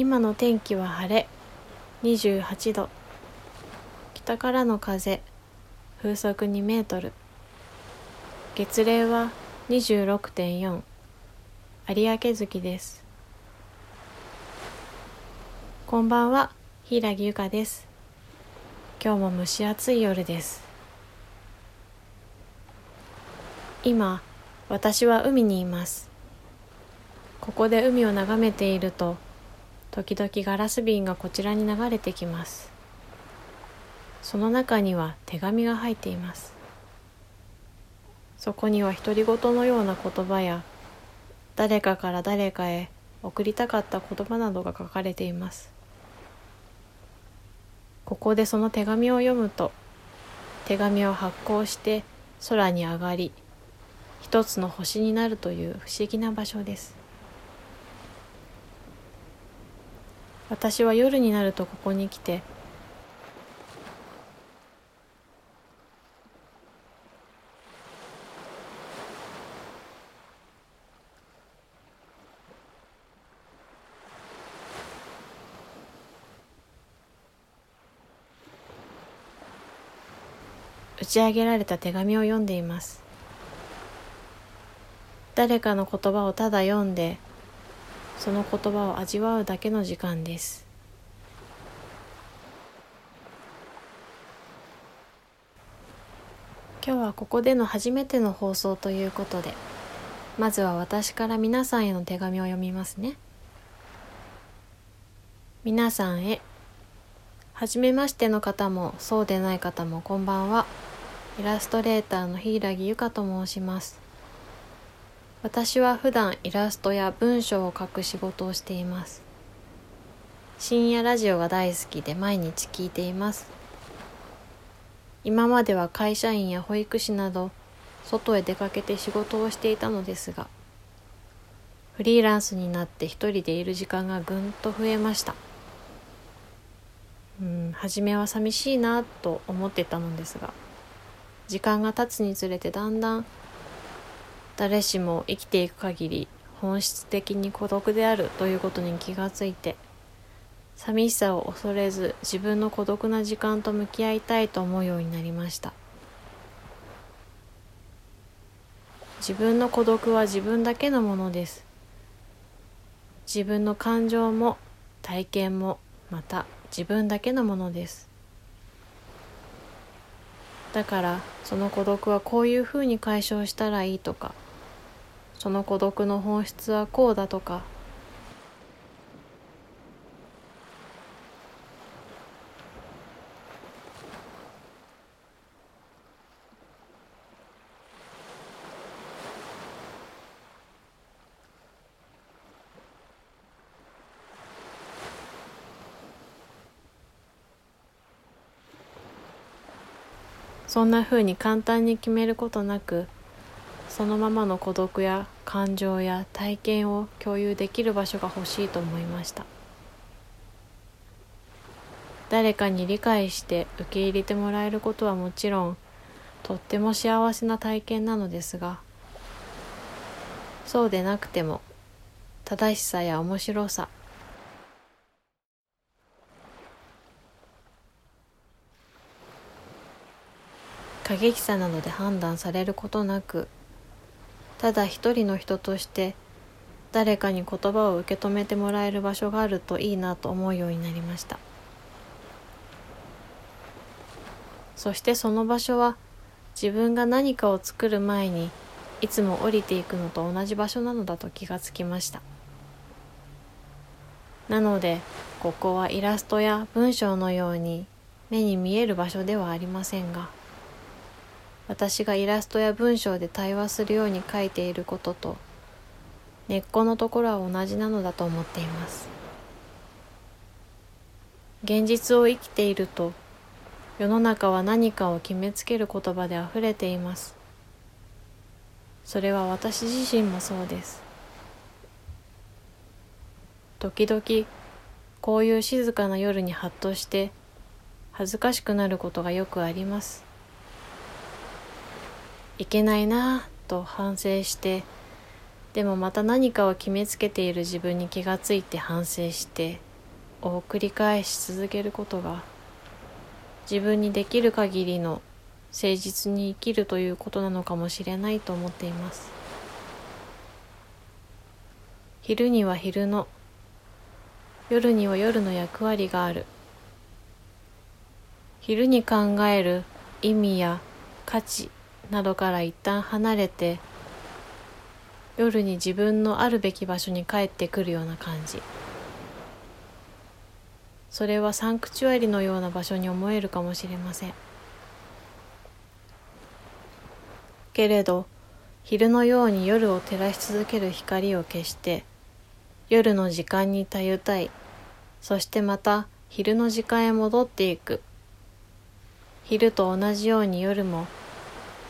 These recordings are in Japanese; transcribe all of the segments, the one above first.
今の天気は晴れ。28度。北からの風。風速2メートル。月齢は26.4有明月です。こんばんは。柊由香です。今日も蒸し暑い夜です。今私は海にいます。ここで海を眺めていると時々ガラス瓶がこちらに流れてきます。その中には手紙が入っています。そこには独り言のような言葉や誰かから誰かへ送りたかった言葉などが書かれています。ここでその手紙を読むと手紙を発行して空に上がり一つの星になるという不思議な場所です。私は夜になるとここに来て打ち上げられた手紙を読んでいます。誰かの言葉をただ読んでその言葉を味わうだけの時間です。今日はここでの初めての放送ということでまずは私から皆さんへの手紙を読みますね。皆さんへはじめましての方もそうでない方もこんばんは。イラストレーターの柊由香と申します。私は普段イラストや文章を書く仕事をしています。深夜ラジオが大好きで毎日聞いています。今までは会社員や保育士など外へ出かけて仕事をしていたのですがフリーランスになって一人でいる時間がぐんと増えました。うん初めは寂しいなと思ってたのですが時間が経つにつれてだんだん誰しも生きていく限り本質的に孤独であるということに気がついて寂しさを恐れず自分の孤独な時間と向き合いたいと思うようになりました。自分の孤独は自分だけのものです。自分の感情も体験もまた自分だけのものです。だからその孤独はこういうふうに解消したらいいとかその孤独の本質はこうだとか。そんなふうに簡単に決めることなくそのままの孤独や感情や体験を共有できる場所が欲しいと思いました。誰かに理解して受け入れてもらえることはもちろんとっても幸せな体験なのですがそうでなくても正しさや面白さ過激さなどで判断されることなくただ一人の人として誰かに言葉を受け止めてもらえる場所があるといいなと思うようになりました。そしてその場所は自分が何かを作る前にいつも降りていくのと同じ場所なのだと気がつきました。なのでここはイラストや文章のように目に見える場所ではありませんが私がイラストや文章で対話するように書いていることと根っこのところは同じなのだと思っています。現実を生きていると世の中は何かを決めつける言葉であふれています。それは私自身もそうです。時々こういう静かな夜にハッとして恥ずかしくなることがよくあります。いけないなと反省してでもまた何かを決めつけている自分に気がついて反省してを繰り返し続けることが自分にできる限りの誠実に生きるということなのかもしれないと思っています。昼には昼の夜には夜の役割がある。昼に考える意味や価値などから一旦離れて夜に自分のあるべき場所に帰ってくるような感じ。それはサンクチュアリのような場所に思えるかもしれません。けれど昼のように夜を照らし続ける光を消して夜の時間にたゆたい。そしてまた昼の時間へ戻っていく。昼と同じように夜も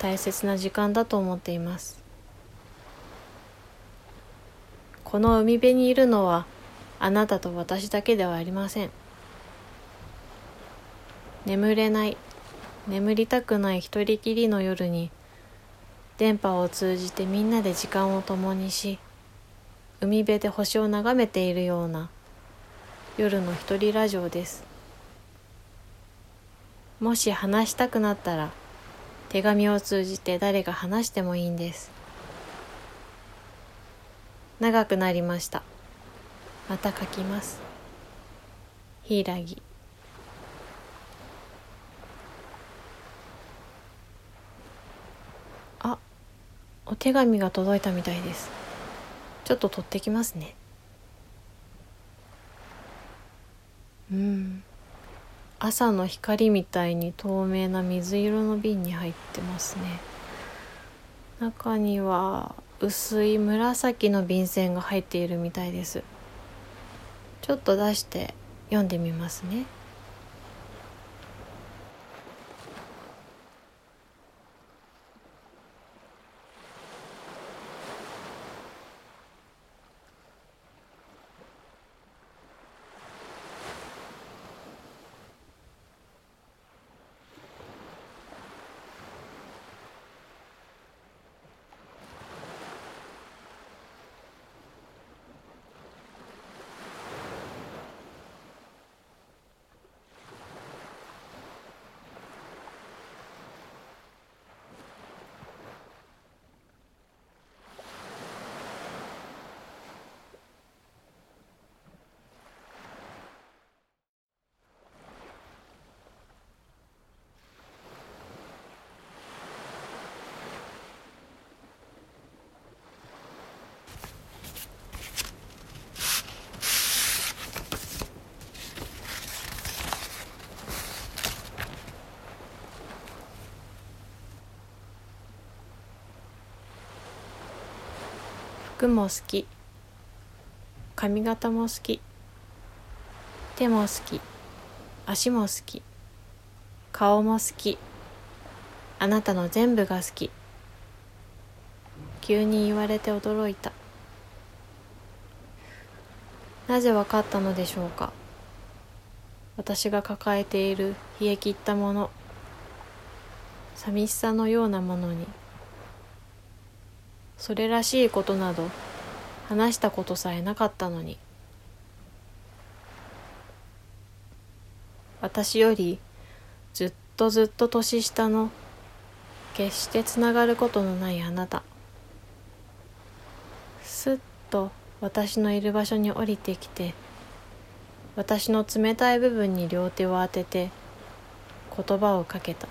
大切な時間だと思っています。この海辺にいるのはあなたと私だけではありません。眠れない眠りたくない一人きりの夜に電波を通じてみんなで時間を共にし海辺で星を眺めているような夜の一人ラジオです。もし話したくなったら手紙を通じて誰が話してもいいんです。長くなりました。また書きます。柊あお手紙が届いたみたいです。ちょっと取ってきますね。うん。朝の光みたいに透明な水色の瓶に入ってますね。中には薄い紫の便箋が入っているみたいです。ちょっと出して読んでみますね。服も好き。髪型も好き。手も好き。足も好き。顔も好き。あなたの全部が好き。急に言われて驚いた。なぜ分かったのでしょうか。私が抱えている冷え切ったもの。寂しさのようなものに。それらしいことなど話したことさえなかったのに。私よりずっとずっと年下の決してつながることのないあなた。すっと私のいる場所に降りてきて私の冷たい部分に両手を当てて言葉をかけた。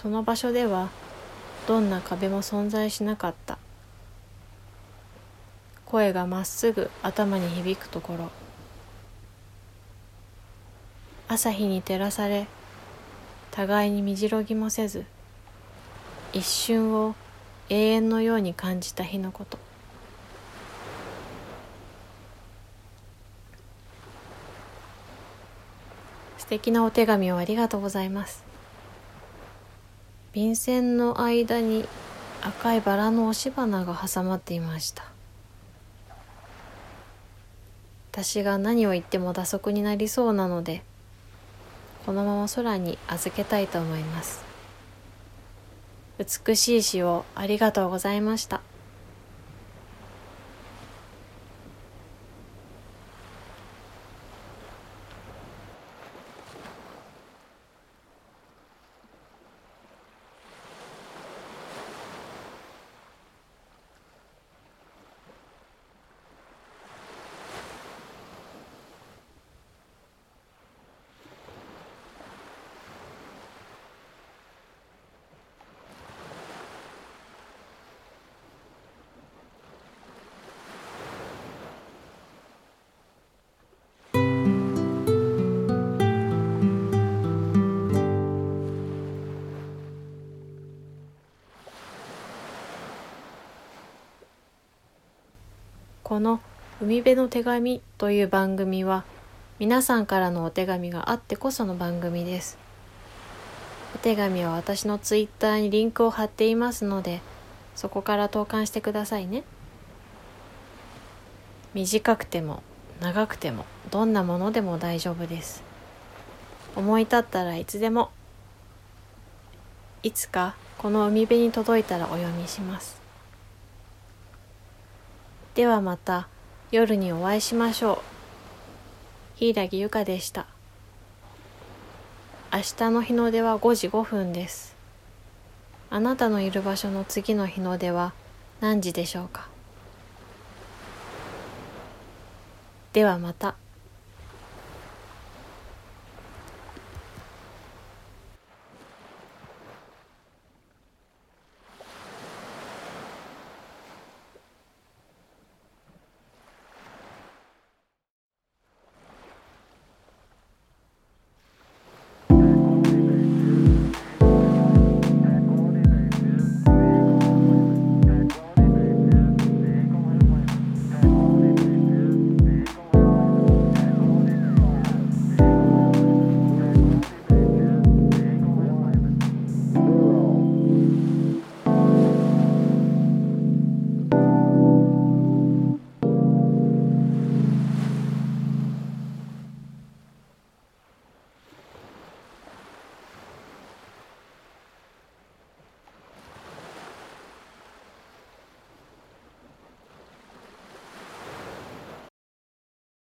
その場所ではどんな壁も存在しなかった。声がまっすぐ頭に響くところ。朝日に照らされ互いにみじろぎもせず一瞬を永遠のように感じた日のこと。素敵なお手紙をありがとうございます。便箋の間に赤いバラの押し花が挟まっていました。私が何を言っても打足になりそうなのでこのまま空に預けたいと思います。美しい詩をありがとうございました。この「海辺の手紙」という番組は皆さんからのお手紙があってこその番組です。お手紙は私のツイッターにリンクを貼っていますのでそこから投函してくださいね。短くても長くてもどんなものでも大丈夫です。思い立ったらいつでもいつかこの海辺に届いたらお読みします。ではまた夜にお会いしましょう。柊ゆかでした。明日の日の出は5時5分です。あなたのいる場所の次の日の出は何時でしょうか？ではまた。